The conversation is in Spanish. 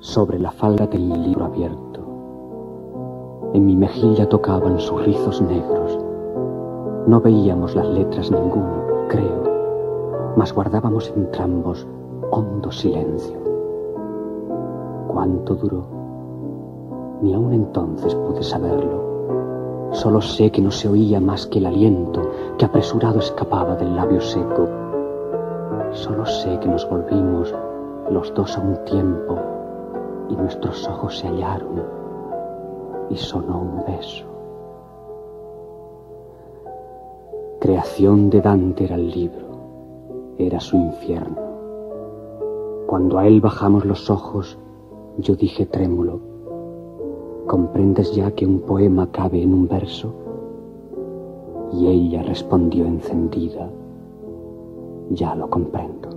sobre la falda del libro abierto. En mi mejilla tocaban sus rizos negros. No veíamos las letras ninguno, creo, mas guardábamos entrambos hondo silencio. ¿Cuánto duró? Ni aun entonces pude saberlo. Solo sé que no se oía más que el aliento que apresurado escapaba del labio seco. Solo sé que nos volvimos los dos a un tiempo y nuestros ojos se hallaron y sonó un beso. Creación de Dante era el libro, era su infierno. Cuando a él bajamos los ojos, yo dije trémulo, ¿comprendes ya que un poema cabe en un verso? Y ella respondió encendida, ya lo comprendo.